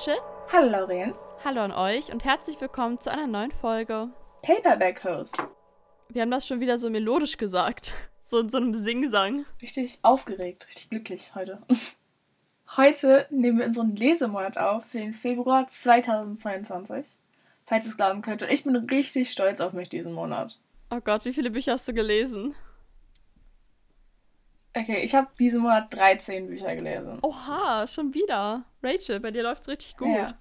Rachel. Hallo Lauren. Hallo an euch und herzlich willkommen zu einer neuen Folge. Paperback Host. Wir haben das schon wieder so melodisch gesagt. So in so einem Singsang. Richtig aufgeregt, richtig glücklich heute. Heute nehmen wir unseren Lesemonat auf, für den Februar 2022. Falls ihr es glauben könnt. Und ich bin richtig stolz auf mich diesen Monat. Oh Gott, wie viele Bücher hast du gelesen? Okay, ich habe diesen Monat 13 Bücher gelesen. Oha, schon wieder. Rachel, bei dir läuft's richtig gut. Ja.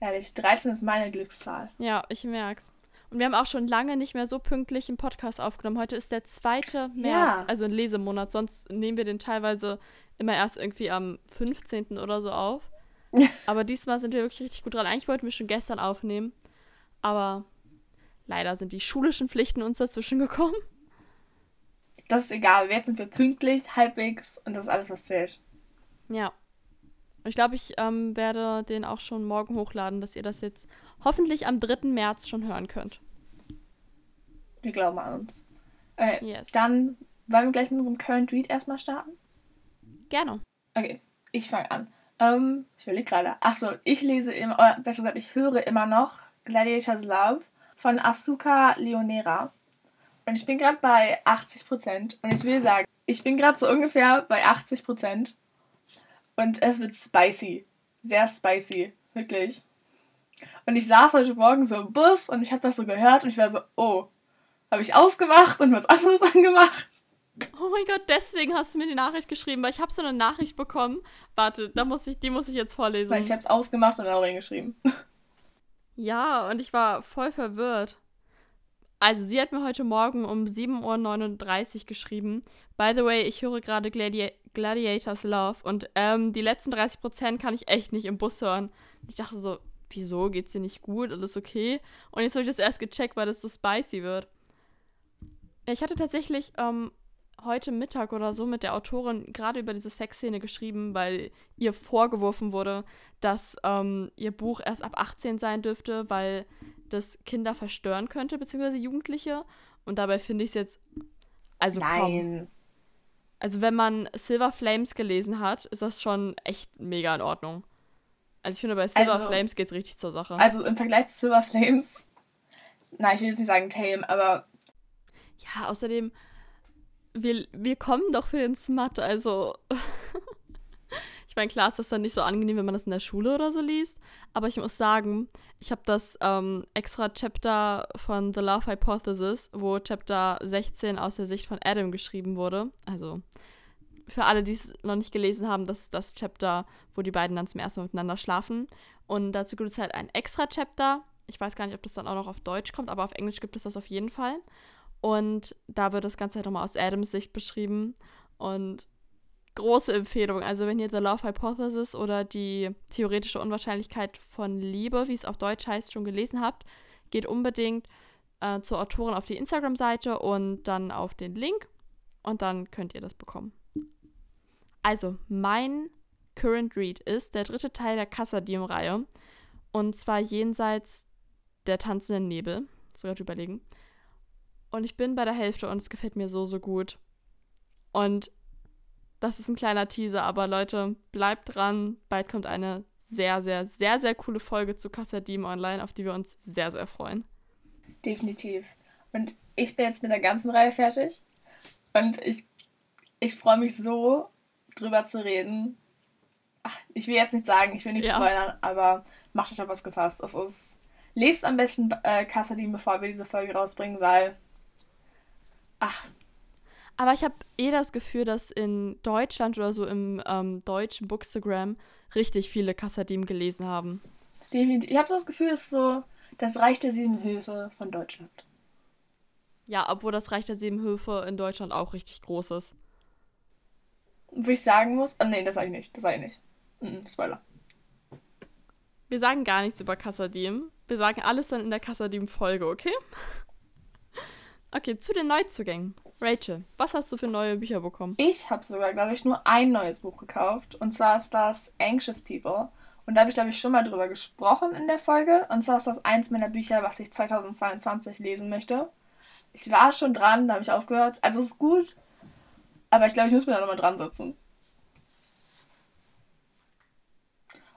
Ehrlich, 13 ist meine Glückszahl. Ja, ich merk's. Und wir haben auch schon lange nicht mehr so pünktlich einen Podcast aufgenommen. Heute ist der 2. März, Ja. also ein Lesemonat. Sonst nehmen wir den teilweise immer erst irgendwie am 15. oder so auf. Aber diesmal sind wir wirklich richtig gut dran. Eigentlich wollten wir schon gestern aufnehmen. Aber leider sind die schulischen Pflichten uns dazwischen gekommen. Das ist egal, jetzt sind wir pünktlich, halbwegs und das ist alles, was zählt. Ja. Ich glaube, ich ähm, werde den auch schon morgen hochladen, dass ihr das jetzt hoffentlich am 3. März schon hören könnt. Wir glauben an uns. Okay, Yes. dann wollen wir gleich mit unserem Current Read erstmal starten. Gerne. Okay, ich fange an. Ähm, ich überlege gerade. Achso, ich lese immer, oder besser gesagt, ich höre immer noch Gladiator's Love von Asuka Leonera. Und ich bin gerade bei 80%. Und ich will sagen, ich bin gerade so ungefähr bei 80%. Und es wird spicy. Sehr spicy. Wirklich. Und ich saß heute Morgen so im Bus und ich habe das so gehört und ich war so, oh, habe ich ausgemacht und was anderes angemacht? Oh mein Gott, deswegen hast du mir die Nachricht geschrieben, weil ich habe so eine Nachricht bekommen. Warte, da muss ich, die muss ich jetzt vorlesen. Weil ich habe es ausgemacht und dann auch reingeschrieben. Ja, und ich war voll verwirrt. Also, sie hat mir heute Morgen um 7.39 Uhr geschrieben. By the way, ich höre gerade Gladi Gladiators Love und ähm, die letzten 30% kann ich echt nicht im Bus hören. Ich dachte so, wieso? Geht's dir nicht gut? Alles okay? Und jetzt habe ich das erst gecheckt, weil das so spicy wird. Ich hatte tatsächlich ähm, heute Mittag oder so mit der Autorin gerade über diese Sexszene geschrieben, weil ihr vorgeworfen wurde, dass ähm, ihr Buch erst ab 18 sein dürfte, weil das Kinder verstören könnte, beziehungsweise Jugendliche. Und dabei finde ich es jetzt. Also komm. Also wenn man Silver Flames gelesen hat, ist das schon echt mega in Ordnung. Also ich finde, bei Silver Also- Flames geht es richtig zur Sache. Also im Vergleich zu Silver Flames, na, ich will jetzt nicht sagen tame, aber Ja, außerdem, wir, wir kommen doch für den Smut, also. ich meine, klar ist das dann nicht so angenehm, wenn man das in der Schule oder so liest, aber ich muss sagen, ich habe das ähm, extra Chapter von The Love Hypothesis, wo Chapter 16 aus der Sicht von Adam geschrieben wurde. Also für alle, die es noch nicht gelesen haben, das ist das Chapter, wo die beiden dann zum ersten Mal miteinander schlafen. Und dazu gibt es halt ein extra Chapter. Ich weiß gar nicht, ob das dann auch noch auf Deutsch kommt, aber auf Englisch gibt es das auf jeden Fall. Und da wird das Ganze halt nochmal aus Adams Sicht beschrieben. Und große Empfehlung. Also wenn ihr The Love Hypothesis oder die theoretische Unwahrscheinlichkeit von Liebe, wie es auf Deutsch heißt, schon gelesen habt, geht unbedingt äh, zur Autorin auf die Instagram-Seite und dann auf den Link. Und dann könnt ihr das bekommen. Also, mein Current Read ist der dritte Teil der Kassadim-Reihe. Und zwar jenseits der tanzenden Nebel. Sogar überlegen. Und ich bin bei der Hälfte und es gefällt mir so, so gut. Und das ist ein kleiner Teaser, aber Leute, bleibt dran. Bald kommt eine sehr, sehr, sehr, sehr coole Folge zu Kassadim online, auf die wir uns sehr, sehr freuen. definitiv. Und ich bin jetzt mit der ganzen Reihe fertig. Und ich, ich freue mich so, drüber zu reden. Ach, ich will jetzt nicht sagen, ich will nicht Ja. spoilern, aber macht euch auf was gefasst. Es ist, lest am besten äh, Kassadin, bevor wir diese Folge rausbringen, weil. Ach, Aber ich habe eh das Gefühl, dass in Deutschland oder so im ähm, deutschen Bookstagram richtig viele Kassadim gelesen haben. definitiv. Ich habe das Gefühl, es ist so das Reich der sieben Höfe von Deutschland. Ja, obwohl das Reich der Sieben Höfe in Deutschland auch richtig groß ist. Wo ich sagen muss. Oh, nee, das sage ich nicht. Das sage ich nicht. Mhm, Spoiler. Wir sagen gar nichts über Kassadim. Wir sagen alles dann in der Kassadim-Folge, okay? Okay, zu den Neuzugängen. Rachel, was hast du für neue Bücher bekommen? Ich habe sogar, glaube ich, nur ein neues Buch gekauft. Und zwar ist das Anxious People. Und da habe ich, glaube ich, schon mal drüber gesprochen in der Folge. Und zwar ist das eins meiner Bücher, was ich 2022 lesen möchte. Ich war schon dran, da habe ich aufgehört. Also es ist gut, aber ich glaube, ich muss mir da nochmal dran sitzen.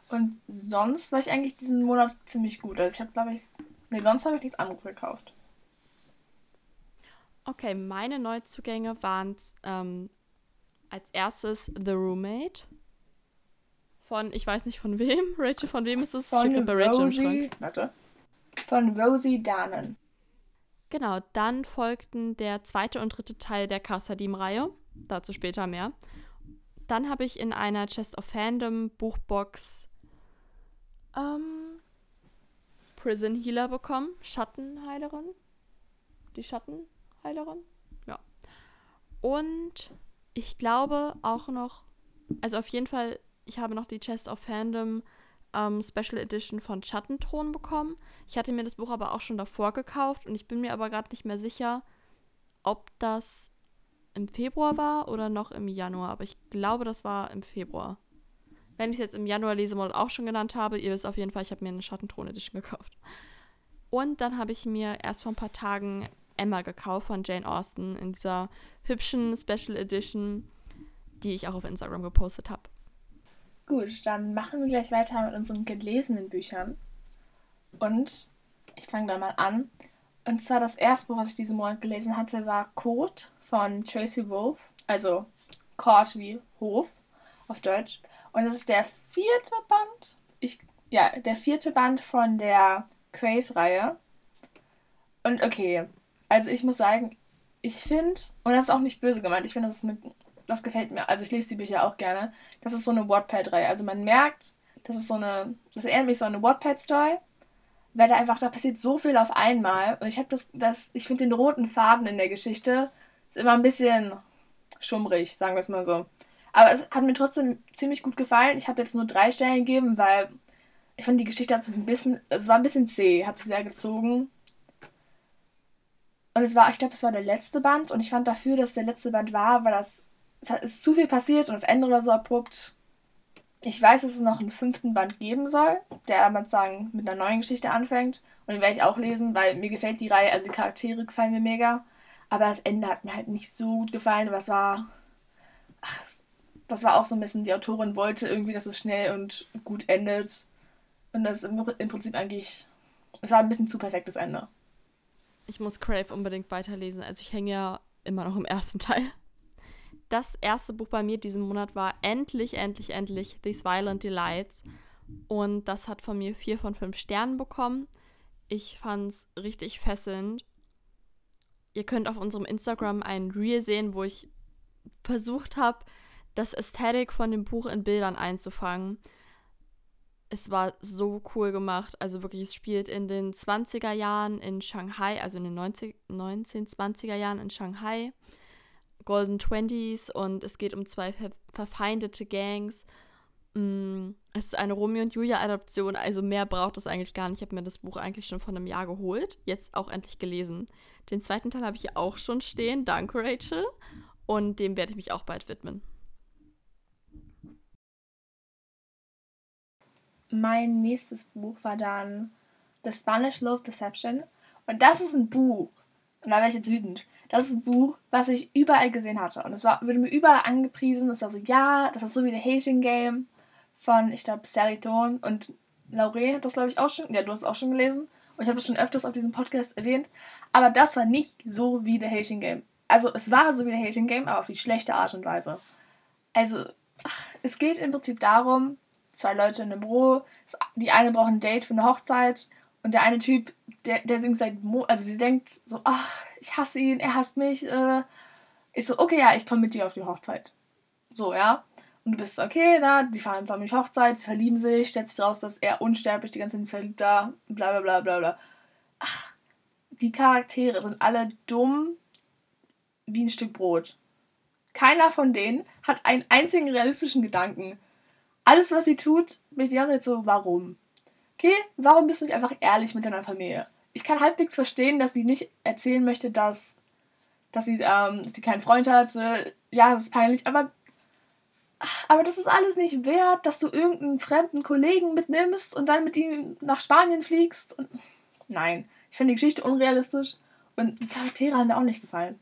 Und sonst war ich eigentlich diesen Monat ziemlich gut. Also ich habe, glaube ich, nee, sonst habe ich nichts anderes gekauft. Okay, meine Neuzugänge waren ähm, als erstes The Roommate. Von, ich weiß nicht von wem. Rachel, von wem ist es? Von bei Rachel Rosie, warte. Von Rosie Dannen. Genau, dann folgten der zweite und dritte Teil der Kassadim-Reihe. Dazu später mehr. Dann habe ich in einer Chest of Fandom Buchbox ähm, Prison Healer bekommen. Schattenheilerin. Die Schattenheilerin. Ja. Und ich glaube auch noch, also auf jeden Fall, ich habe noch die Chest of Fandom ähm, Special Edition von Schattenthron bekommen. Ich hatte mir das Buch aber auch schon davor gekauft und ich bin mir aber gerade nicht mehr sicher, ob das im Februar war oder noch im Januar. Aber ich glaube, das war im Februar. Wenn ich es jetzt im Januar Lesemodell auch schon genannt habe, ihr wisst auf jeden Fall, ich habe mir eine Schattenthron Edition gekauft. Und dann habe ich mir erst vor ein paar Tagen Emma gekauft von Jane Austen in dieser hübschen Special Edition, die ich auch auf Instagram gepostet habe. Gut, dann machen wir gleich weiter mit unseren gelesenen Büchern. Und ich fange da mal an. Und zwar das erste Buch, was ich diesen Monat gelesen hatte, war Code von Tracy Wolf. Also Court wie Hof auf Deutsch. Und es ist der vierte Band. Ich, ja, der vierte Band von der Crave-Reihe. Und okay, also ich muss sagen, ich finde, und das ist auch nicht böse gemeint, ich finde, das ist eine, das gefällt mir, also ich lese die Bücher auch gerne, das ist so eine Wattpad-Reihe. Also man merkt, das ist so eine, das erinnert mich so an eine Wattpad-Story, weil da einfach, da passiert so viel auf einmal. Und ich habe das, das, ich finde den roten Faden in der Geschichte ist immer ein bisschen schummrig, sagen wir es mal so. Aber es hat mir trotzdem ziemlich gut gefallen. Ich habe jetzt nur drei Sterne gegeben, weil ich fand die Geschichte hat sich ein bisschen, es war ein bisschen zäh, hat sich sehr gezogen. Und es war, ich glaube, es war der letzte Band und ich fand dafür, dass der letzte Band war, weil das, es ist zu viel passiert und das Ende war so abrupt. Ich weiß, dass es noch einen fünften Band geben soll, der man sagen mit einer neuen Geschichte anfängt. Und den werde ich auch lesen, weil mir gefällt die Reihe, also die Charaktere gefallen mir mega. Aber das Ende hat mir halt nicht so gut gefallen, aber es war. Ach, das war auch so ein bisschen, die Autorin wollte irgendwie, dass es schnell und gut endet. Und das im, im Prinzip eigentlich. Es war ein bisschen zu perfektes Ende. Ich muss Crave unbedingt weiterlesen. Also ich hänge ja immer noch im ersten Teil. Das erste Buch bei mir diesen Monat war endlich, endlich, endlich These Violent Delights. Und das hat von mir vier von fünf Sternen bekommen. Ich fand es richtig fesselnd. Ihr könnt auf unserem Instagram ein Reel sehen, wo ich versucht habe, das Ästhetik von dem Buch in Bildern einzufangen es war so cool gemacht. Also wirklich, es spielt in den 20er Jahren in Shanghai, also in den 90, 1920er Jahren in Shanghai. Golden Twenties und es geht um zwei ver verfeindete Gangs. Mm, es ist eine Romeo und Julia Adaption, also mehr braucht es eigentlich gar nicht. Ich habe mir das Buch eigentlich schon vor einem Jahr geholt, jetzt auch endlich gelesen. Den zweiten Teil habe ich auch schon stehen, danke Rachel. Und dem werde ich mich auch bald widmen. Mein nächstes Buch war dann The Spanish Love Deception. Und das ist ein Buch. Und da wäre ich jetzt wütend. Das ist ein Buch, was ich überall gesehen hatte. Und es war, wurde mir überall angepriesen. Es war so, ja, das ist so wie The Hating Game von, ich glaube, Sally Thorne. Und Laurel hat das, glaube ich, auch schon. Ja, du hast es auch schon gelesen. Und ich habe das schon öfters auf diesem Podcast erwähnt. Aber das war nicht so wie The Hating Game. Also, es war so wie The Hating Game, aber auf die schlechte Art und Weise. Also, es geht im Prinzip darum, zwei Leute in einem Büro. Die eine braucht ein Date für eine Hochzeit und der eine Typ, der, der singt seit Mo also sie denkt so, ach, ich hasse ihn, er hasst mich. Äh. Ich so, okay, ja, ich komme mit dir auf die Hochzeit. So, ja. Und du bist okay, da, die fahren zusammen auf die Hochzeit, sie verlieben sich, stellt sich raus, dass er unsterblich die ganze Zeit verliebt da, bla bla bla bla bla. Ach, die Charaktere sind alle dumm wie ein Stück Brot. Keiner von denen hat einen einzigen realistischen Gedanken alles, was sie tut, bin ich die ganze Zeit so, warum? Okay, warum bist du nicht einfach ehrlich mit deiner Familie? Ich kann halbwegs verstehen, dass sie nicht erzählen möchte, dass, dass, sie, ähm, dass sie keinen Freund hat. Ja, das ist peinlich, aber, aber das ist alles nicht wert, dass du irgendeinen fremden Kollegen mitnimmst und dann mit ihm nach Spanien fliegst. Und, nein, ich finde die Geschichte unrealistisch und die Charaktere haben mir auch nicht gefallen.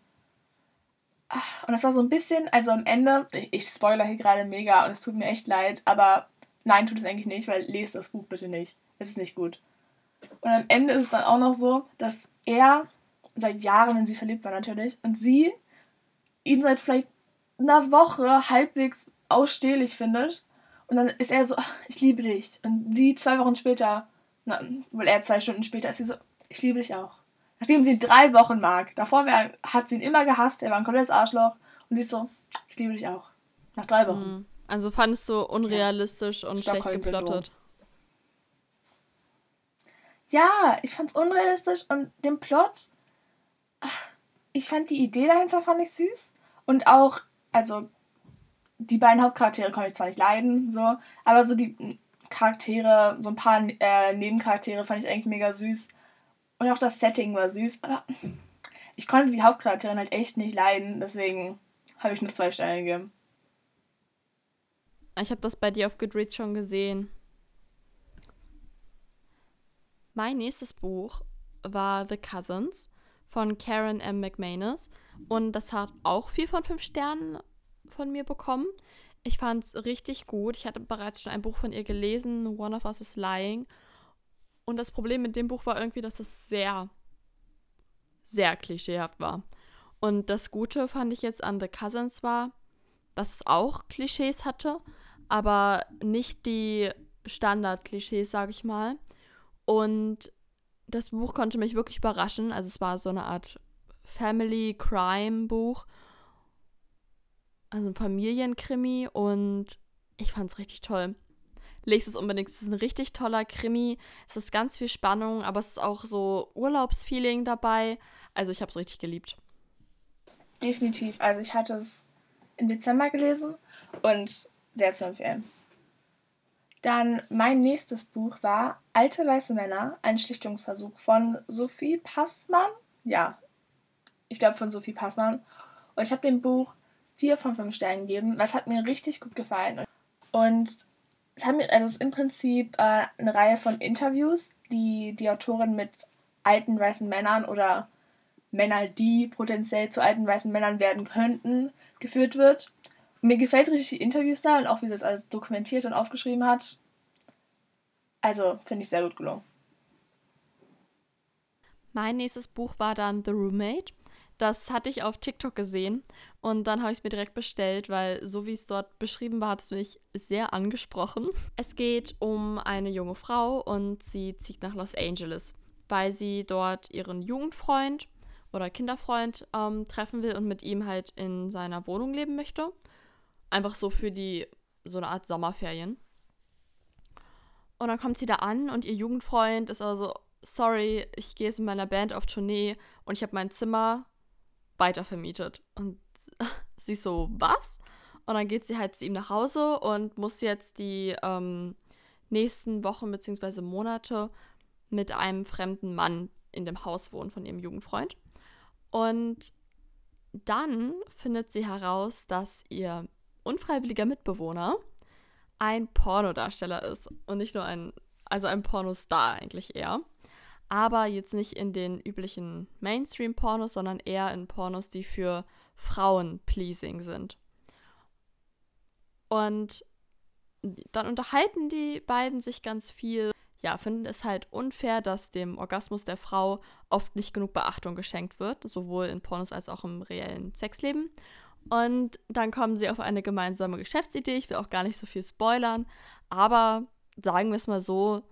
Und das war so ein bisschen, also am Ende, ich spoiler hier gerade mega und es tut mir echt leid, aber nein, tut es eigentlich nicht, weil lest das Buch bitte nicht. Es ist nicht gut. Und am Ende ist es dann auch noch so, dass er seit Jahren in sie verliebt war natürlich und sie ihn seit vielleicht einer Woche halbwegs ausstehlich findet. Und dann ist er so, ich liebe dich. Und sie zwei Wochen später, na, weil er zwei Stunden später ist sie so, ich liebe dich auch. Nachdem sie ihn drei Wochen mag. Davor wär, hat sie ihn immer gehasst, er war ein komplettes Arschloch. Und sie ist so, ich liebe dich auch. Nach drei Wochen. Mhm. Also fandest du unrealistisch ja. und schlecht geplottet. Ja, ich fand's unrealistisch und den Plot, ich fand die Idee dahinter fand ich süß. Und auch, also, die beiden Hauptcharaktere konnte ich zwar nicht leiden, so, aber so die Charaktere, so ein paar äh, Nebencharaktere fand ich eigentlich mega süß. Und auch das Setting war süß, aber ich konnte die Hauptcharakterin halt echt nicht leiden, deswegen habe ich nur zwei Sterne gegeben. Ich habe das bei dir auf Goodreads schon gesehen. Mein nächstes Buch war The Cousins von Karen M. McManus und das hat auch vier von fünf Sternen von mir bekommen. Ich fand es richtig gut. Ich hatte bereits schon ein Buch von ihr gelesen, One of Us is Lying. Und das Problem mit dem Buch war irgendwie, dass es sehr, sehr klischeehaft war. Und das Gute fand ich jetzt an The Cousins war, dass es auch Klischees hatte, aber nicht die Standard-Klischees, sage ich mal. Und das Buch konnte mich wirklich überraschen. Also es war so eine Art Family Crime Buch. Also ein Familienkrimi und ich fand es richtig toll. Lest es unbedingt. Es ist ein richtig toller Krimi. Es ist ganz viel Spannung, aber es ist auch so Urlaubsfeeling dabei. Also ich habe es richtig geliebt. Definitiv. Also ich hatte es im Dezember gelesen und sehr zu empfehlen. Dann mein nächstes Buch war Alte weiße Männer, ein Schlichtungsversuch von Sophie Passmann. Ja, ich glaube von Sophie Passmann. Und ich habe dem Buch vier von fünf Sternen gegeben, was hat mir richtig gut gefallen. Und es, mir, also es ist im Prinzip äh, eine Reihe von Interviews, die die Autorin mit alten weißen Männern oder Männer, die potenziell zu alten weißen Männern werden könnten, geführt wird. Mir gefällt richtig die Interviews da und auch wie sie das alles dokumentiert und aufgeschrieben hat. Also finde ich sehr gut gelungen. Mein nächstes Buch war dann The Roommate. Das hatte ich auf TikTok gesehen und dann habe ich es mir direkt bestellt, weil so wie es dort beschrieben war, hat es mich sehr angesprochen. Es geht um eine junge Frau und sie zieht nach Los Angeles, weil sie dort ihren Jugendfreund oder Kinderfreund ähm, treffen will und mit ihm halt in seiner Wohnung leben möchte. Einfach so für die, so eine Art Sommerferien. Und dann kommt sie da an und ihr Jugendfreund ist also, sorry, ich gehe jetzt mit meiner Band auf Tournee und ich habe mein Zimmer weitervermietet. Und sie so, was? Und dann geht sie halt zu ihm nach Hause und muss jetzt die ähm, nächsten Wochen bzw. Monate mit einem fremden Mann in dem Haus wohnen von ihrem Jugendfreund. Und dann findet sie heraus, dass ihr unfreiwilliger Mitbewohner ein Pornodarsteller ist und nicht nur ein, also ein Pornostar eigentlich eher. Aber jetzt nicht in den üblichen Mainstream-Pornos, sondern eher in Pornos, die für Frauen pleasing sind. Und dann unterhalten die beiden sich ganz viel. Ja, finden es halt unfair, dass dem Orgasmus der Frau oft nicht genug Beachtung geschenkt wird, sowohl in Pornos als auch im reellen Sexleben. Und dann kommen sie auf eine gemeinsame Geschäftsidee. Ich will auch gar nicht so viel spoilern, aber sagen wir es mal so,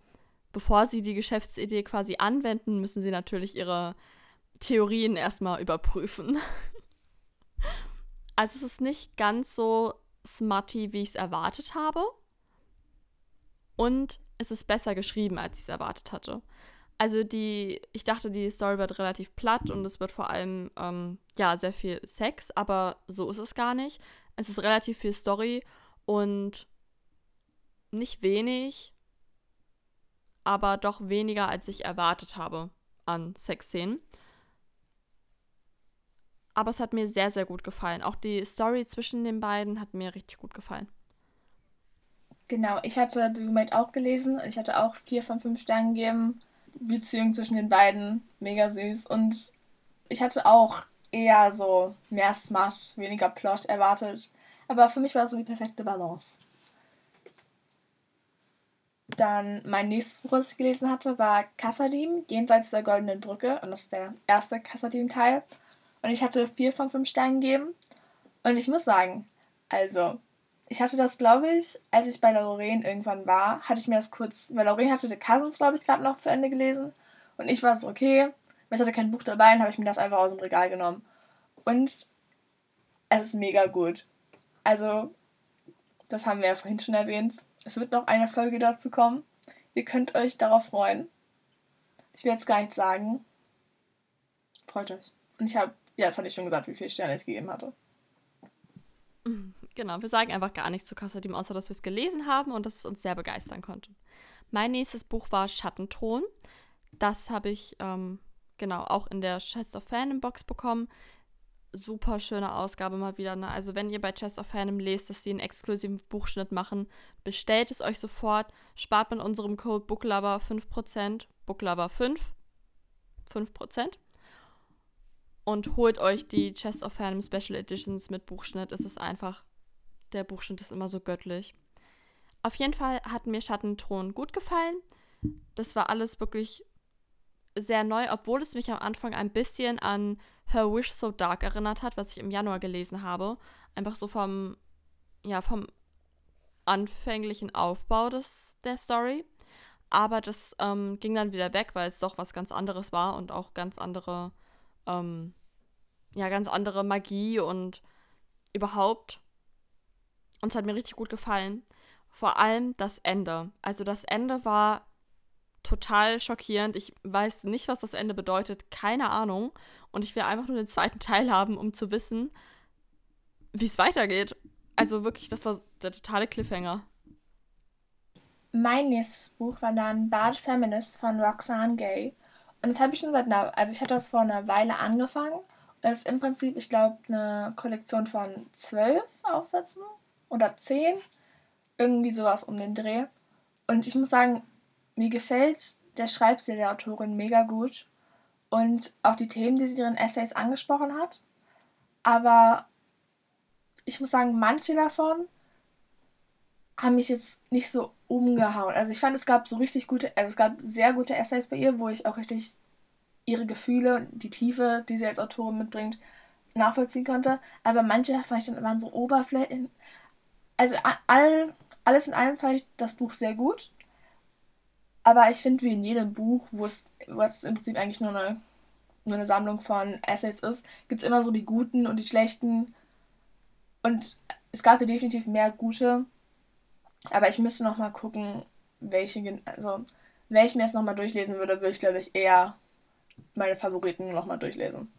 bevor sie die Geschäftsidee quasi anwenden, müssen sie natürlich ihre Theorien erstmal überprüfen. also es ist nicht ganz so smutty, wie ich es erwartet habe. Und es ist besser geschrieben, als ich es erwartet hatte. Also die, ich dachte, die Story wird relativ platt und es wird vor allem, ähm, ja, sehr viel Sex, aber so ist es gar nicht. Es ist relativ viel Story und nicht wenig, aber doch weniger, als ich erwartet habe an Sexszenen. Aber es hat mir sehr, sehr gut gefallen. Auch die Story zwischen den beiden hat mir richtig gut gefallen. Genau, ich hatte The Roommate auch gelesen. Ich hatte auch vier von fünf Sternen gegeben. Beziehung zwischen den beiden mega süß. Und ich hatte auch eher so mehr Smart, weniger Plot erwartet. Aber für mich war es so die perfekte Balance. Dann mein nächstes Buch, das ich gelesen hatte, war Kassadim, Jenseits der Goldenen Brücke. Und das ist der erste Kassadim-Teil. Und ich hatte vier von fünf Sternen gegeben. Und ich muss sagen, also, ich hatte das, glaube ich, als ich bei Lorraine irgendwann war, hatte ich mir das kurz, weil Lorraine hatte The Cousins, glaube ich, gerade noch zu Ende gelesen. Und ich war so, okay, weil ich hatte kein Buch dabei, dann habe ich mir das einfach aus dem Regal genommen. Und es ist mega gut. Also, das haben wir ja vorhin schon erwähnt. Es wird noch eine Folge dazu kommen. Ihr könnt euch darauf freuen. Ich will jetzt gar nichts sagen. Freut euch. Und ich habe, ja, das hatte ich schon gesagt, wie viele Sterne ich gegeben hatte. Genau, wir sagen einfach gar nichts zu Kassadim, außer dass wir es gelesen haben und dass es uns sehr begeistern konnte. Mein nächstes Buch war Schattenthron. Das habe ich ähm, genau auch in der Chest of Fandom Box bekommen. Super schöne Ausgabe mal wieder. Ne? Also wenn ihr bei Chest of Fandom lest, dass sie einen exklusiven Buchschnitt machen, bestellt es euch sofort. Spart mit unserem Code Booklover 5%. Booklover 5. 5%. Und holt euch die Chest of Fandom Special Editions mit Buchschnitt. Es ist einfach der Buchschnitt ist immer so göttlich. Auf jeden Fall hat mir Schattenthron gut gefallen. Das war alles wirklich sehr neu, obwohl es mich am Anfang ein bisschen an Her Wish So Dark erinnert hat, was ich im Januar gelesen habe. Einfach so vom, ja, vom anfänglichen Aufbau des, der Story. Aber das ähm, ging dann wieder weg, weil es doch was ganz anderes war und auch ganz andere, ähm, ja, ganz andere Magie und überhaupt und es hat mir richtig gut gefallen. Vor allem das Ende. Also das Ende war total schockierend. Ich weiß nicht, was das Ende bedeutet. Keine Ahnung. Und ich will einfach nur den zweiten Teil haben, um zu wissen, wie es weitergeht. Also wirklich, das war der totale Cliffhanger. Mein nächstes Buch war dann Bad Feminist von Roxane Gay. Und das habe ich schon seit einer, also ich hatte das vor einer Weile angefangen. Es ist im Prinzip, ich glaube, eine Kollektion von zwölf Aufsätzen oder zehn. Irgendwie sowas um den Dreh. Und ich muss sagen, mir gefällt der Schreibstil der Autorin mega gut. Und auch die Themen, die sie in ihren Essays angesprochen hat. Aber ich muss sagen, manche davon haben mich jetzt nicht so umgehauen. Also ich fand, es gab so richtig gute, also es gab sehr gute Essays bei ihr, wo ich auch richtig ihre Gefühle und die Tiefe, die sie als Autorin mitbringt, nachvollziehen konnte. Aber manche fand ich dann waren so oberflächlich, also all, alles in allem fand ich das Buch sehr gut. Aber ich finde, wie in jedem Buch, wo es was im Prinzip eigentlich nur eine, nur eine Sammlung von Essays ist, gibt es immer so die guten und die schlechten. Und es gab hier definitiv mehr gute. Aber ich müsste noch mal gucken, welche, also wenn ich mir jetzt noch mal durchlesen würde, würde ich, glaube ich, eher meine Favoriten noch mal durchlesen.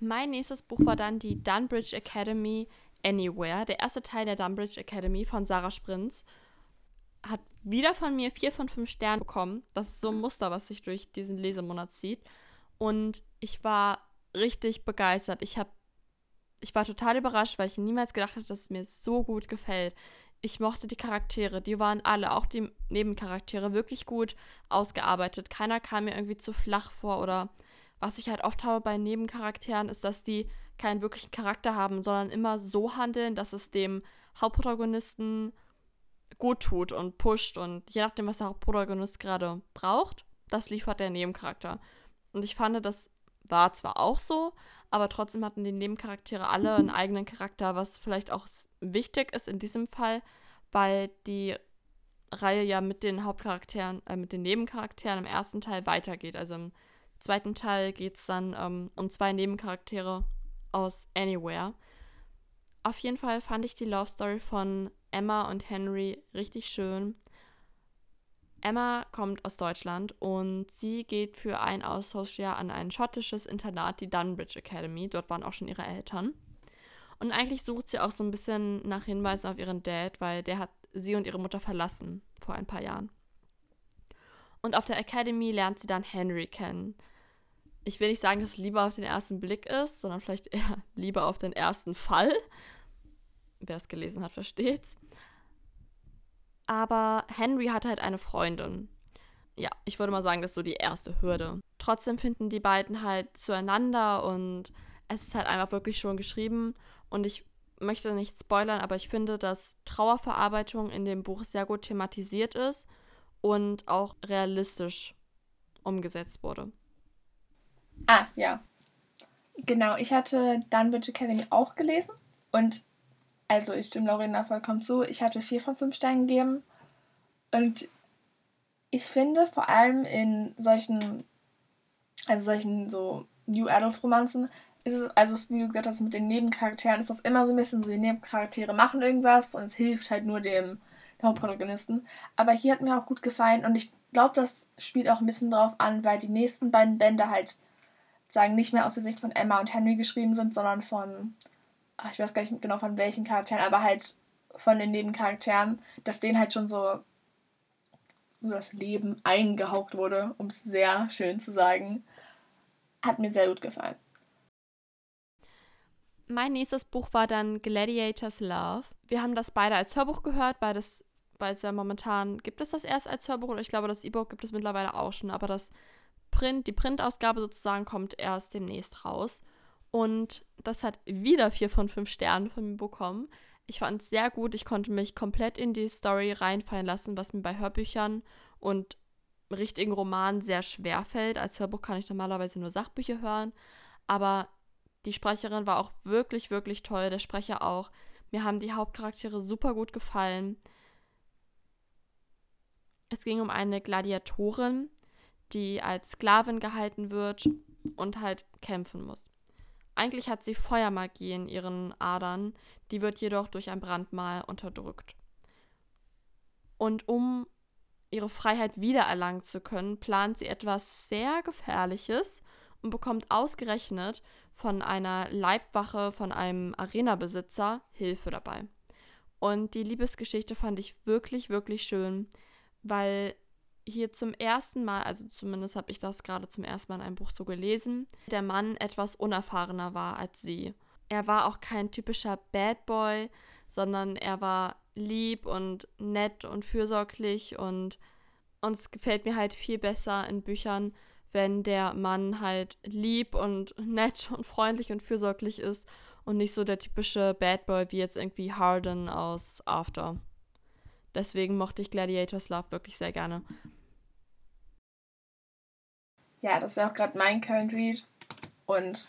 Mein nächstes Buch war dann die Dunbridge Academy Anywhere, der erste Teil der Dumbridge Academy von Sarah Sprintz, hat wieder von mir vier von fünf Sternen bekommen. Das ist so ein Muster, was sich durch diesen Lesemonat zieht. Und ich war richtig begeistert. Ich habe ich war total überrascht, weil ich niemals gedacht hatte, dass es mir so gut gefällt. Ich mochte die Charaktere, die waren alle, auch die Nebencharaktere, wirklich gut ausgearbeitet. Keiner kam mir irgendwie zu flach vor oder was ich halt oft habe bei Nebencharakteren, ist, dass die keinen wirklichen Charakter haben, sondern immer so handeln, dass es dem Hauptprotagonisten gut tut und pusht und je nachdem, was der Hauptprotagonist gerade braucht, das liefert der Nebencharakter. Und ich fand, das war zwar auch so, aber trotzdem hatten die Nebencharaktere alle einen eigenen Charakter, was vielleicht auch wichtig ist in diesem Fall, weil die Reihe ja mit den Hauptcharakteren, äh, mit den Nebencharakteren im ersten Teil weitergeht. Also im zweiten Teil geht es dann ähm, um zwei Nebencharaktere aus Anywhere. Auf jeden Fall fand ich die Love Story von Emma und Henry richtig schön. Emma kommt aus Deutschland und sie geht für ein Austauschjahr an ein schottisches Internat, die Dunbridge Academy. Dort waren auch schon ihre Eltern. Und eigentlich sucht sie auch so ein bisschen nach Hinweisen auf ihren Dad, weil der hat sie und ihre Mutter verlassen vor ein paar Jahren. Und auf der Academy lernt sie dann Henry kennen ich will nicht sagen, dass es lieber auf den ersten Blick ist, sondern vielleicht eher lieber auf den ersten Fall. Wer es gelesen hat, versteht's. Aber Henry hat halt eine Freundin. Ja, ich würde mal sagen, das ist so die erste Hürde. Trotzdem finden die beiden halt zueinander und es ist halt einfach wirklich schon geschrieben. Und ich möchte nicht spoilern, aber ich finde, dass Trauerverarbeitung in dem Buch sehr gut thematisiert ist und auch realistisch umgesetzt wurde. Ah, ja. Genau, ich hatte Dunbridge Academy auch gelesen und also ich stimme Lorena vollkommen zu. Ich hatte vier von fünf Steinen gegeben und ich finde vor allem in solchen, also solchen so New Adult Romanzen, ist es, also wie du gesagt hast, mit den Nebencharakteren ist das immer so ein bisschen so, die Nebencharaktere machen irgendwas und es hilft halt nur dem Hauptprotagonisten. Aber hier hat mir auch gut gefallen und ich glaube, das spielt auch ein bisschen drauf an, weil die nächsten beiden Bände halt sagen nicht mehr aus der Sicht von Emma und Henry geschrieben sind, sondern von, ach, ich weiß gar nicht genau von welchen Charakteren, aber halt von den Nebencharakteren, dass denen halt schon so, so das Leben eingehaucht wurde, um es sehr schön zu sagen. Hat mir sehr gut gefallen. Mein nächstes Buch war dann Gladiators Love. Wir haben das beide als Hörbuch gehört, weil das, weil es ja momentan gibt es das erst als Hörbuch oder ich glaube, das E-Book gibt es mittlerweile auch schon, aber das Print, die Printausgabe sozusagen kommt erst demnächst raus. Und das hat wieder vier von fünf Sternen von mir bekommen. Ich fand es sehr gut. Ich konnte mich komplett in die Story reinfallen lassen, was mir bei Hörbüchern und richtigen Romanen sehr schwer fällt. Als Hörbuch kann ich normalerweise nur Sachbücher hören. Aber die Sprecherin war auch wirklich, wirklich toll. Der Sprecher auch. Mir haben die Hauptcharaktere super gut gefallen. Es ging um eine Gladiatorin, die als Sklavin gehalten wird und halt kämpfen muss. Eigentlich hat sie Feuermagie in ihren Adern, die wird jedoch durch ein Brandmal unterdrückt. Und um ihre Freiheit wiedererlangen zu können, plant sie etwas sehr Gefährliches und bekommt ausgerechnet von einer Leibwache, von einem Arenabesitzer Hilfe dabei. Und die Liebesgeschichte fand ich wirklich, wirklich schön, weil hier zum ersten Mal, also zumindest habe ich das gerade zum ersten Mal in einem Buch so gelesen, der Mann etwas unerfahrener war als sie. Er war auch kein typischer Bad Boy, sondern er war lieb und nett und fürsorglich und, es gefällt mir halt viel besser in Büchern, wenn der Mann halt lieb und nett und freundlich und fürsorglich ist und nicht so der typische Bad Boy wie jetzt irgendwie Harden aus After. Deswegen mochte ich Gladiators Love wirklich sehr gerne. Ja, das ist ja auch gerade mein Current Read. Und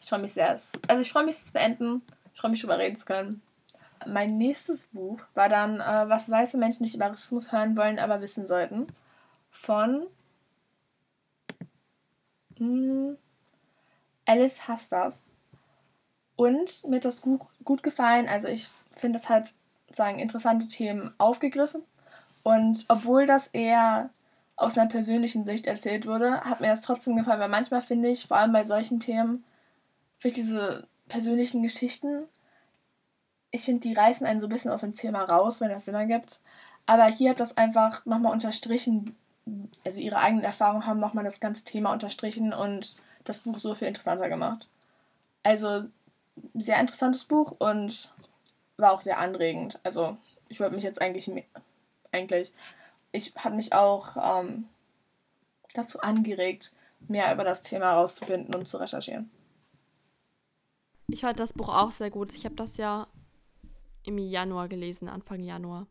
ich freue mich sehr. Also ich freue mich, es zu beenden. Ich freue mich, darüber reden zu können. Mein nächstes Buch war dann, äh, was weiße Menschen nicht über Rassismus hören wollen, aber wissen sollten. Von mh, hm, Alice Hastas. Und mir hat das gut, gut gefallen. Also ich finde, es hat sagen, interessante Themen aufgegriffen. Und obwohl das eher aus einer persönlichen Sicht erzählt wurde, hat mir das trotzdem gefallen, weil manchmal finde ich, vor allem bei solchen Themen, finde diese persönlichen Geschichten, ich finde, die reißen einen so ein bisschen aus dem Thema raus, wenn das Sinn ergibt. Aber hier hat das einfach nochmal unterstrichen, also ihre eigenen Erfahrungen haben nochmal das ganze Thema unterstrichen und das Buch so viel interessanter gemacht. Also, sehr interessantes Buch und war auch sehr anregend. Also ich wollte mich jetzt eigentlich, eigentlich, ich habe mich auch ähm, dazu angeregt, mehr über das Thema herauszufinden und zu recherchieren. Ich fand das Buch auch sehr gut. Ich habe das ja im Januar gelesen, Anfang Januar.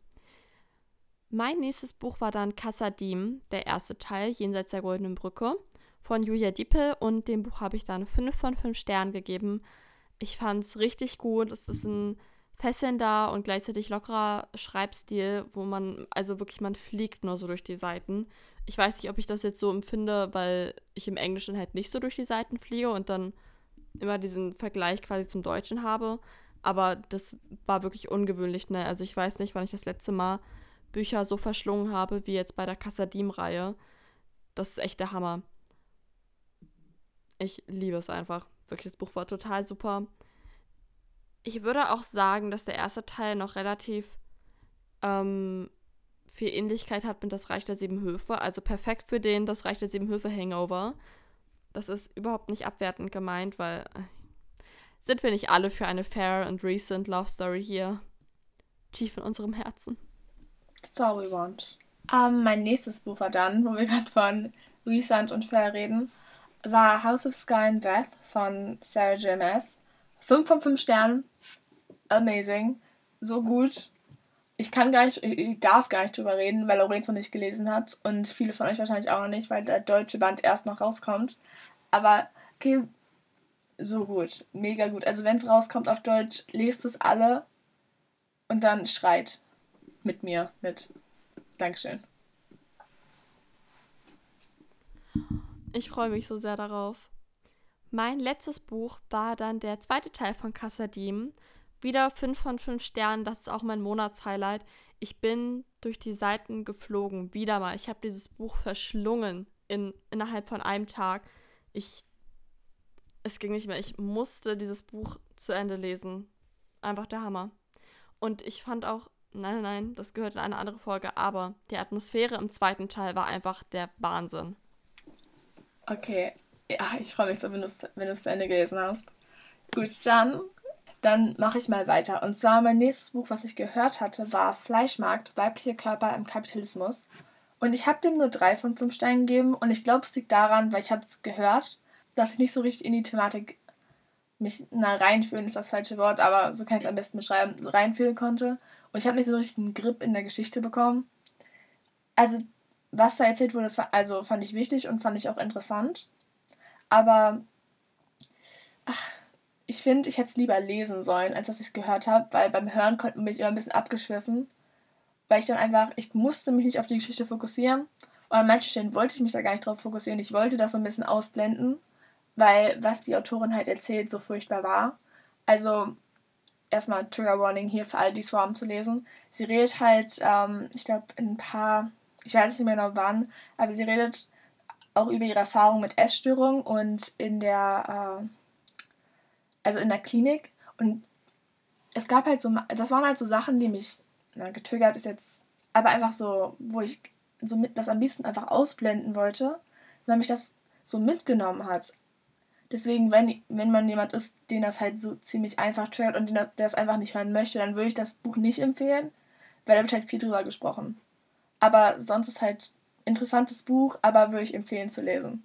Mein nächstes Buch war dann Kassadim, der erste Teil, Jenseits der Goldenen Brücke, von Julia Diepe. Und dem Buch habe ich dann 5 von 5 Sternen gegeben. Ich fand es richtig gut. Es ist ein fesselnder und gleichzeitig lockerer Schreibstil, wo man, also wirklich, man fliegt nur so durch die Seiten. Ich weiß nicht, ob ich das jetzt so empfinde, weil ich im Englischen halt nicht so durch die Seiten fliege und dann immer diesen Vergleich quasi zum Deutschen habe. Aber das war wirklich ungewöhnlich, ne? Also ich weiß nicht, wann ich das letzte Mal Bücher so verschlungen habe, wie jetzt bei der Kassadim-Reihe. Das ist echt der Hammer. Ich liebe es einfach. Wirklich, das Buch war total super ich würde auch sagen, dass der erste Teil noch relativ ähm, viel Ähnlichkeit hat mit Das Reich der Sieben Höfe. Also perfekt für den Das Reich der Sieben Höfe Hangover. Das ist überhaupt nicht abwertend gemeint, weil äh, sind wir nicht alle für eine fair and recent Love Story hier tief in unserem Herzen. That's all we want. Um, mein nächstes Buch war dann, wo wir gerade von Recent und Fair reden, war House of Sky and Death von Sarah J. 5 von 5 Sternen. Amazing. So gut. ich kann gar nicht, ich darf gar nicht drüber reden, weil Lorenz noch nicht gelesen hat und viele von euch wahrscheinlich auch noch nicht, weil der deutsche Band erst noch rauskommt. Aber okay, so gut, mega gut. Also wenn es rauskommt auf Deutsch, lest es alle und dann schreit mit mir mit. Dankeschön. Ich freue mich so sehr darauf. Mein letztes Buch war dann der zweite Teil von Kassadim. Wieder 5 von 5 Sternen, das ist auch mein Monatshighlight. Ich bin durch die Seiten geflogen, wieder mal. Ich habe dieses Buch verschlungen in, innerhalb von einem Tag. Ich, es ging nicht mehr. Ich musste dieses Buch zu Ende lesen. Einfach der Hammer. Und ich fand auch, nein, nein, nein, das gehört in eine andere Folge, aber die Atmosphäre im zweiten Teil war einfach der Wahnsinn. Okay, ja, ich freue mich so, wenn du es wenn zu Ende gelesen hast. Gut, dann, dann mache ich mal weiter. Und zwar mein nächstes Buch, was ich gehört hatte, war Fleischmarkt, weibliche Körper im Kapitalismus. Und ich habe dem nur drei von fünf Steinen gegeben. Und ich glaube, es liegt daran, weil ich habe es gehört, dass ich nicht so richtig in die Thematik mich, na, reinfühlen ist das falsche Wort, aber so kann ich es am besten beschreiben, reinfühlen konnte. Und ich habe nicht so richtig einen Grip in der Geschichte bekommen. Also, was da erzählt wurde, also fand ich wichtig und fand ich auch interessant. Aber ach, ich finde, ich hätte es lieber lesen sollen, als dass ich es gehört habe, weil beim Hören konnte mich immer ein bisschen abgeschwiffen. Weil ich dann einfach, ich musste mich nicht auf die Geschichte fokussieren. Und an manchen Stellen wollte ich mich da gar nicht drauf fokussieren. Ich wollte das so ein bisschen ausblenden, weil was die Autorin halt erzählt, so furchtbar war. Also, erstmal Trigger Warning hier für alle, die es zu lesen. Sie redet halt, ähm, ich glaube, in ein paar, ich weiß nicht mehr genau wann, aber sie redet auch über ihre Erfahrung mit Essstörungen und in der, äh, also in der Klinik. Und es gab halt so, das waren halt so Sachen, die mich, na, getriggert ist jetzt, aber einfach so, wo ich so mit, das am liebsten einfach ausblenden wollte, weil mich das so mitgenommen hat. Deswegen, wenn, wenn man jemand ist, den das halt so ziemlich einfach triggert und der das einfach nicht hören möchte, dann würde ich das Buch nicht empfehlen, weil da wird halt viel drüber gesprochen. Aber sonst ist halt interessantes Buch, aber würde ich empfehlen zu lesen.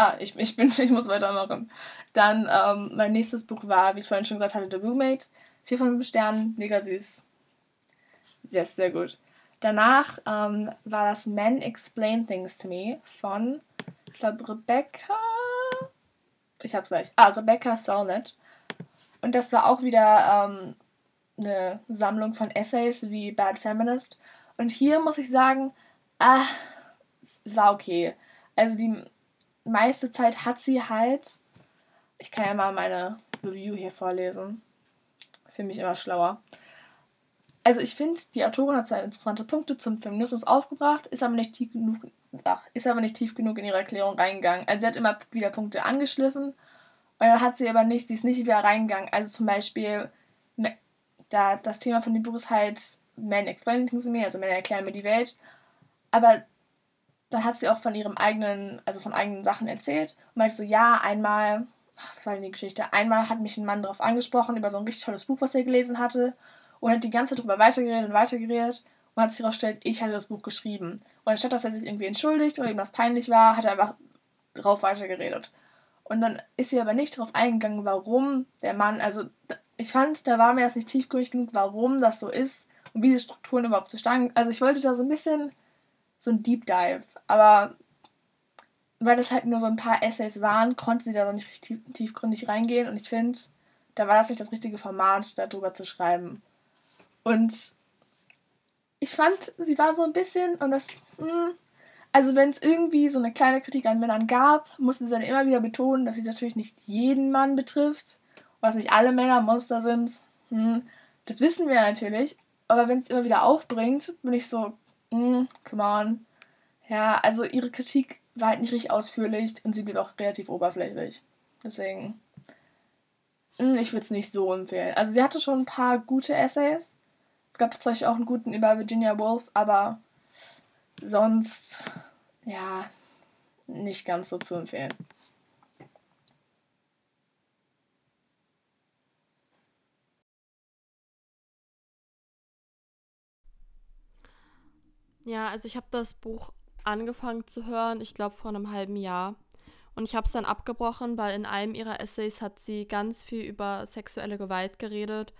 Ah, ich, ich, bin, ich muss weitermachen. Dann ähm, mein nächstes Buch war, wie ich vorhin schon gesagt hatte, The Roommate. Vier von fünf Sternen, mega süß. Yes, sehr gut. Danach ähm, war das Men Explain Things to Me von, ich glaube, Rebecca. Ich hab's gleich. Ah, Rebecca Solnit. Und das war auch wieder ähm, eine Sammlung von Essays wie Bad Feminist. Und hier muss ich sagen, ah, es war okay. Also die meiste Zeit hat sie halt. Ich kann ja mal meine Review hier vorlesen. Für mich immer schlauer. Also ich finde, die Autorin hat zwei interessante Punkte zum Feminismus aufgebracht, ist aber nicht tief genug, ach, ist aber nicht tief genug in ihre Erklärung reingegangen. Also sie hat immer wieder Punkte angeschliffen, und dann hat sie aber nicht, sie ist nicht wieder reingegangen. Also zum Beispiel da das Thema von dem Buch ist halt Men explain things to me, also Männer erklären mir die Welt. Aber dann hat sie auch von ihrem eigenen, also von eigenen Sachen erzählt und meinte so, ja, einmal, ach, was war denn die Geschichte? Einmal hat mich ein Mann darauf angesprochen, über so ein richtig tolles Buch, was er gelesen hatte und hat die ganze Zeit darüber weitergeredet und weitergeredet und hat sich herausgestellt, ich hatte das Buch geschrieben. Und anstatt dass er sich irgendwie entschuldigt oder ihm das peinlich war, hat er einfach drauf weitergeredet. Und dann ist sie aber nicht darauf eingegangen, warum der Mann, also ich fand, da war mir das nicht tiefgründig genug, warum das so ist und wie die Strukturen überhaupt zustande. Also ich wollte da so ein bisschen so ein Deep Dive, aber weil das halt nur so ein paar Essays waren, konnte sie da noch nicht richtig tiefgründig reingehen und ich finde, da war das nicht das richtige Format, darüber zu schreiben. Und ich fand, sie war so ein bisschen und das, mh, hm, also wenn es irgendwie so eine kleine Kritik an Männern gab, musste sie dann immer wieder betonen, dass sie natürlich nicht jeden Mann betrifft was nicht alle Männer Monster sind. Hm, das wissen wir natürlich. Aber wenn es immer wieder aufbringt, bin ich so, hm, come on. Ja, also ihre Kritik war halt nicht richtig ausführlich und sie blieb auch relativ oberflächlich. Deswegen, hm, ich würde es nicht so empfehlen. Also sie hatte schon ein paar gute Essays. Es gab tatsächlich auch einen guten über Virginia Woolf, aber sonst, ja, nicht ganz so zu empfehlen. Ja, also ich habe das Buch angefangen zu hören, ich glaube vor einem halben Jahr. Und ich habe es dann abgebrochen, weil in einem ihrer Essays hat sie ganz viel über sexuelle Gewalt geredet.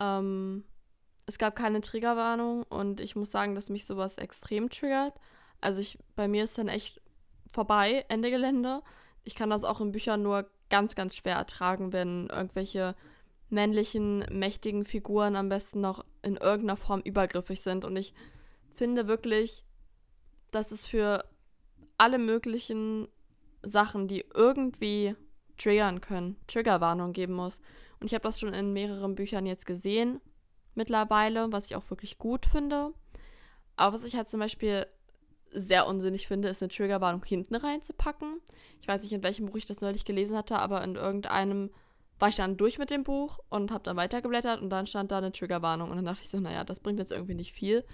Ähm, es gab keine Triggerwarnung und ich muss sagen, dass mich sowas extrem triggert. Also ich, bei mir ist dann echt vorbei, Ende Gelände. Ich kann das auch in Büchern nur ganz, ganz schwer ertragen, wenn irgendwelche männlichen, mächtigen Figuren am besten noch in irgendeiner Form übergriffig sind. Und ich finde wirklich, dass es für alle möglichen Sachen, die irgendwie triggern können, Triggerwarnung geben muss. Und ich habe das schon in mehreren Büchern jetzt gesehen mittlerweile, was ich auch wirklich gut finde. Aber was ich halt zum Beispiel sehr unsinnig finde, ist eine Triggerwarnung hinten reinzupacken. Ich weiß nicht, in welchem Buch ich das neulich gelesen hatte, aber in irgendeinem war ich dann durch mit dem Buch und habe dann weitergeblättert und dann stand da eine Triggerwarnung. Und dann dachte ich so, naja, das bringt jetzt irgendwie nicht viel.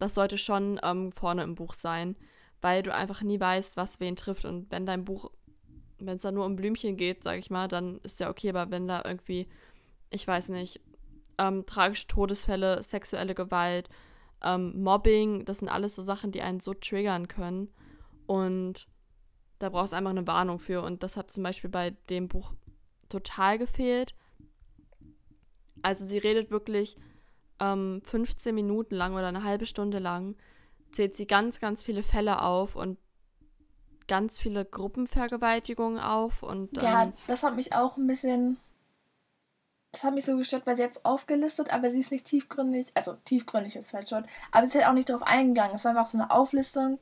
Das sollte schon ähm, vorne im Buch sein, weil du einfach nie weißt, was wen trifft. Und wenn dein Buch, wenn es da nur um Blümchen geht, sage ich mal, dann ist ja okay, aber wenn da irgendwie, ich weiß nicht, ähm, tragische Todesfälle, sexuelle Gewalt, ähm, Mobbing, das sind alles so Sachen, die einen so triggern können. Und da brauchst du einfach eine Warnung für. Und das hat zum Beispiel bei dem Buch total gefehlt. Also sie redet wirklich ähm, 15 Minuten lang oder eine halbe Stunde lang, zählt sie ganz, ganz viele Fälle auf und ganz viele Gruppenvergewaltigungen auf. Und, ähm, ja, das hat mich auch ein bisschen das hat mich so gestört, weil sie jetzt aufgelistet, aber sie ist nicht tiefgründig, also tiefgründig ist halt schon, aber sie ist halt auch nicht darauf eingegangen. Es war einfach so eine Auflistung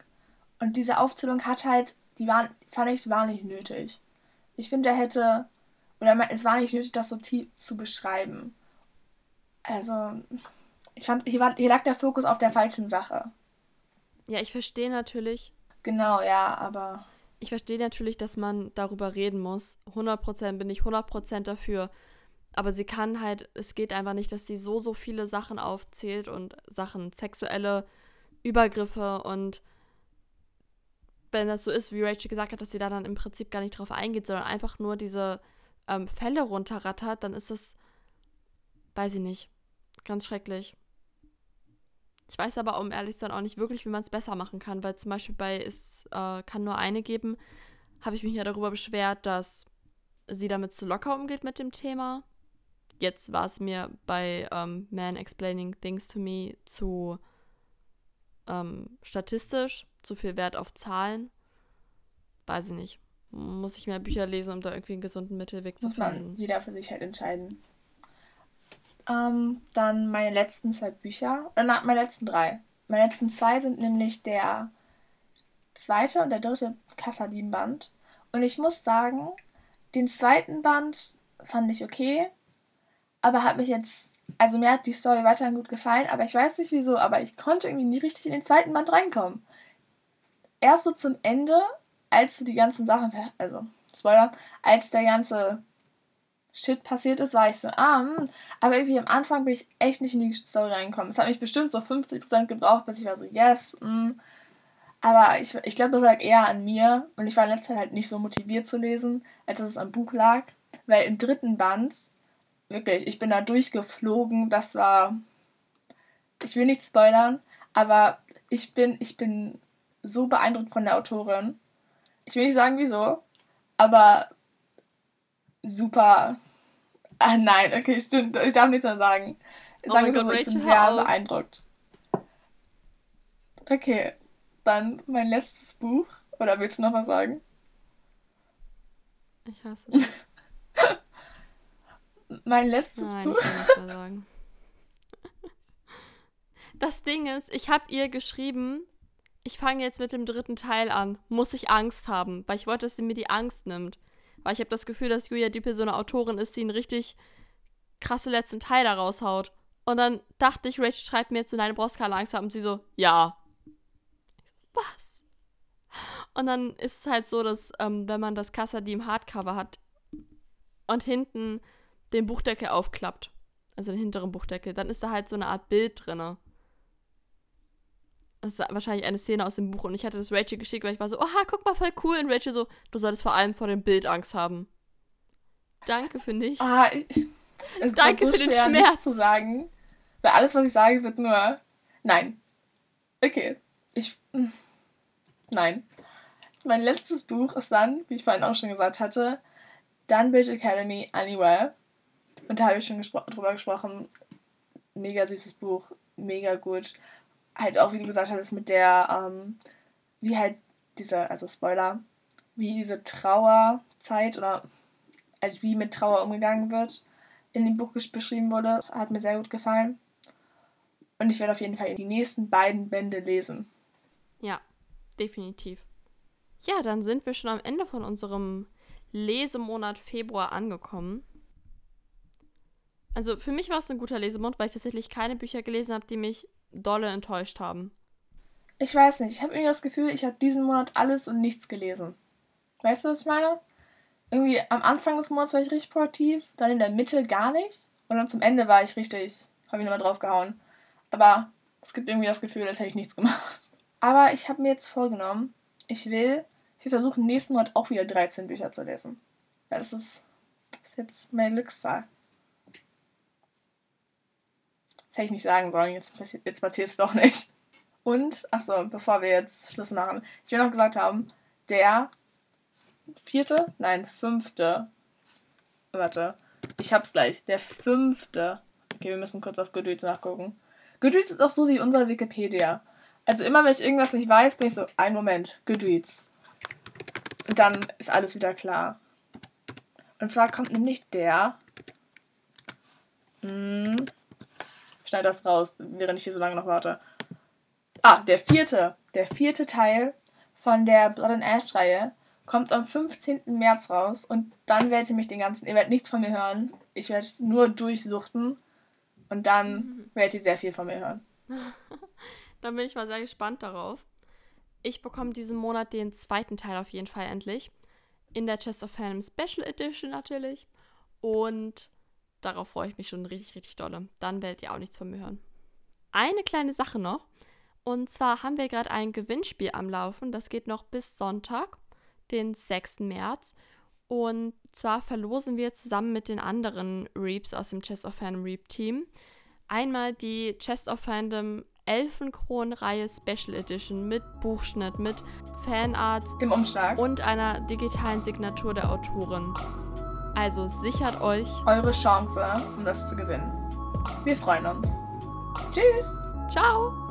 und diese Aufzählung hat halt, die waren, fand ich, war nicht nötig. Ich finde, er hätte, oder es war nicht nötig, das so tief zu beschreiben. Also, ich fand, hier, war, hier lag der Fokus auf der falschen Sache. Ja, ich verstehe natürlich. Genau, ja, aber. Ich verstehe natürlich, dass man darüber reden muss. 100% bin ich 100% dafür aber sie kann halt, es geht einfach nicht, dass sie so, so viele Sachen aufzählt und Sachen, sexuelle Übergriffe und wenn das so ist, wie Rachel gesagt hat, dass sie da dann im Prinzip gar nicht drauf eingeht, sondern einfach nur diese ähm, Fälle runterrattert, dann ist das, weiß ich nicht, ganz schrecklich. Ich weiß aber, um ehrlich zu sein, auch nicht wirklich, wie man es besser machen kann, weil zum Beispiel bei Es äh, kann nur eine geben, habe ich mich ja darüber beschwert, dass sie damit zu locker umgeht mit dem Thema jetzt war es mir bei ähm, Man Explaining Things to Me zu ähm, statistisch, zu viel Wert auf Zahlen. Weiß ich nicht. Muss ich mehr Bücher lesen, um da irgendwie einen gesunden Mittelweg zu finden. Muss jeder für sich halt entscheiden. Ähm, dann meine letzten zwei Bücher, äh, na, meine letzten drei. Meine letzten zwei sind nämlich der zweite und der dritte Kassadin-Band. Und ich muss sagen, den zweiten Band fand ich okay aber hat mich jetzt, also mir hat die Story weiterhin gut gefallen, aber ich weiß nicht wieso, aber ich konnte irgendwie nie richtig in den zweiten Band reinkommen. Erst so zum Ende, als so die ganzen Sachen, also Spoiler, als der ganze Shit passiert ist, war ich so, ah. Hm. aber irgendwie am Anfang bin ich echt nicht in die Story reingekommen. Es hat mich bestimmt so 50% gebraucht, bis ich war so, yes, mh. Hm. Aber ich, ich glaube, das lag eher an mir und ich war in letzter Zeit halt nicht so motiviert zu lesen, als dass es am Buch lag. Weil im dritten Band Wirklich, ich bin da durchgeflogen. Das war. Ich will nicht spoilern, aber ich bin, ich bin so beeindruckt von der Autorin. Ich will nicht sagen wieso, aber super. Ah nein, okay, stimmt. Ich darf nichts mehr sagen. Oh sagen wir so, ich bin sehr beeindruckt. Okay, dann mein letztes Buch. Oder willst du noch was sagen? Ich hasse dich. mein letztes Nein, Buch. Ich will nicht mehr sagen. Das Ding ist, ich habe ihr geschrieben, ich fange jetzt mit dem dritten Teil an. Muss ich Angst haben? Weil ich wollte, dass sie mir die Angst nimmt. Weil ich habe das Gefühl, dass Julia Diepel so eine Autorin ist, die einen richtig krasse letzten Teil da raushaut. Und dann dachte ich, Rachel schreibt mir jetzt so, nein, du brauchst keine Angst haben. Und sie so, ja. Was? Und dann ist es halt so, dass, ähm, wenn man das Casa die im Hardcover hat und hinten den Buchdeckel aufklappt, also den hinteren Buchdeckel, dann ist da halt so eine Art Bild drin. Das ist wahrscheinlich eine Szene aus dem Buch und ich hatte das Rachel geschickt, weil ich war so, oha, guck mal, voll cool. Und Rachel so, du solltest vor allem vor dem Bild Angst haben. Danke für nichts. Ah, es Danke so für den Schmerz. zu sagen, weil alles, was ich sage, wird nur nein. Okay, ich mm, nein. mein letztes Buch ist dann, wie ich vorhin auch schon gesagt hatte, Dunbridge Academy Anywhere. Und da habe ich schon gespro drüber gesprochen. Mega süßes Buch, mega gut. Halt auch, wie du gesagt hast, mit der, ähm, wie halt diese, also Spoiler, wie diese Trauerzeit oder halt wie mit Trauer umgegangen wird, in dem Buch beschrieben wurde, hat mir sehr gut gefallen. Und ich werde auf jeden Fall die nächsten beiden Bände lesen. Ja, definitiv. Ja, dann sind wir schon am Ende von unserem Lesemonat Februar angekommen. Also für mich war es ein guter Lesemonat, weil ich tatsächlich keine Bücher gelesen habe, die mich dolle enttäuscht haben. Ich weiß nicht, ich habe irgendwie das Gefühl, ich habe diesen Monat alles und nichts gelesen. Weißt du, was ich meine? Irgendwie am Anfang des Monats war ich richtig produktiv, dann in der Mitte gar nicht und dann zum Ende war ich richtig, habe ich nochmal draufgehauen. Aber es gibt irgendwie das Gefühl, als hätte ich nichts gemacht. Aber ich habe mir jetzt vorgenommen, ich will, ich will versuchen, nächsten Monat auch wieder 13 Bücher zu lesen. Weil das ist, das ist jetzt meine Glückszahl. Das hätte ich nicht sagen sollen, jetzt, jetzt passiert es doch nicht. Und, achso, bevor wir jetzt Schluss machen, ich will noch gesagt haben, der vierte, nein, fünfte, warte, ich hab's gleich, der fünfte, okay, wir müssen kurz auf Goodreads nachgucken. Goodreads ist auch so wie unser Wikipedia. Also immer, wenn ich irgendwas nicht weiß, bin ich so, ein Moment, Goodreads. Und dann ist alles wieder klar. Und zwar kommt nämlich der. Hm, schneid das raus, während ich hier so lange noch warte. Ah, der vierte. Der vierte Teil von der Blood and Ash-Reihe kommt am 15. März raus und dann werdet ihr mich den ganzen, ihr werdet nichts von mir hören. Ich werde nur durchsuchten und dann mhm. werdet ihr sehr viel von mir hören. dann bin ich mal sehr gespannt darauf. Ich bekomme diesen Monat den zweiten Teil auf jeden Fall endlich. In der Chest of Phantom Special Edition natürlich. Und darauf freue ich mich schon richtig, richtig dolle. Dann werdet ihr auch nichts von mir hören. Eine kleine Sache noch. Und zwar haben wir gerade ein Gewinnspiel am Laufen. Das geht noch bis Sonntag, den 6. März. Und zwar verlosen wir zusammen mit den anderen Reaps aus dem Chest of Fandom Reap Team einmal die Chest of Fandom Elfenkronenreihe Special Edition mit Buchschnitt, mit Fanarts im Umschlag und einer digitalen Signatur der Autorin. Also sichert euch eure Chance, um das zu gewinnen. Wir freuen uns. Tschüss. Ciao.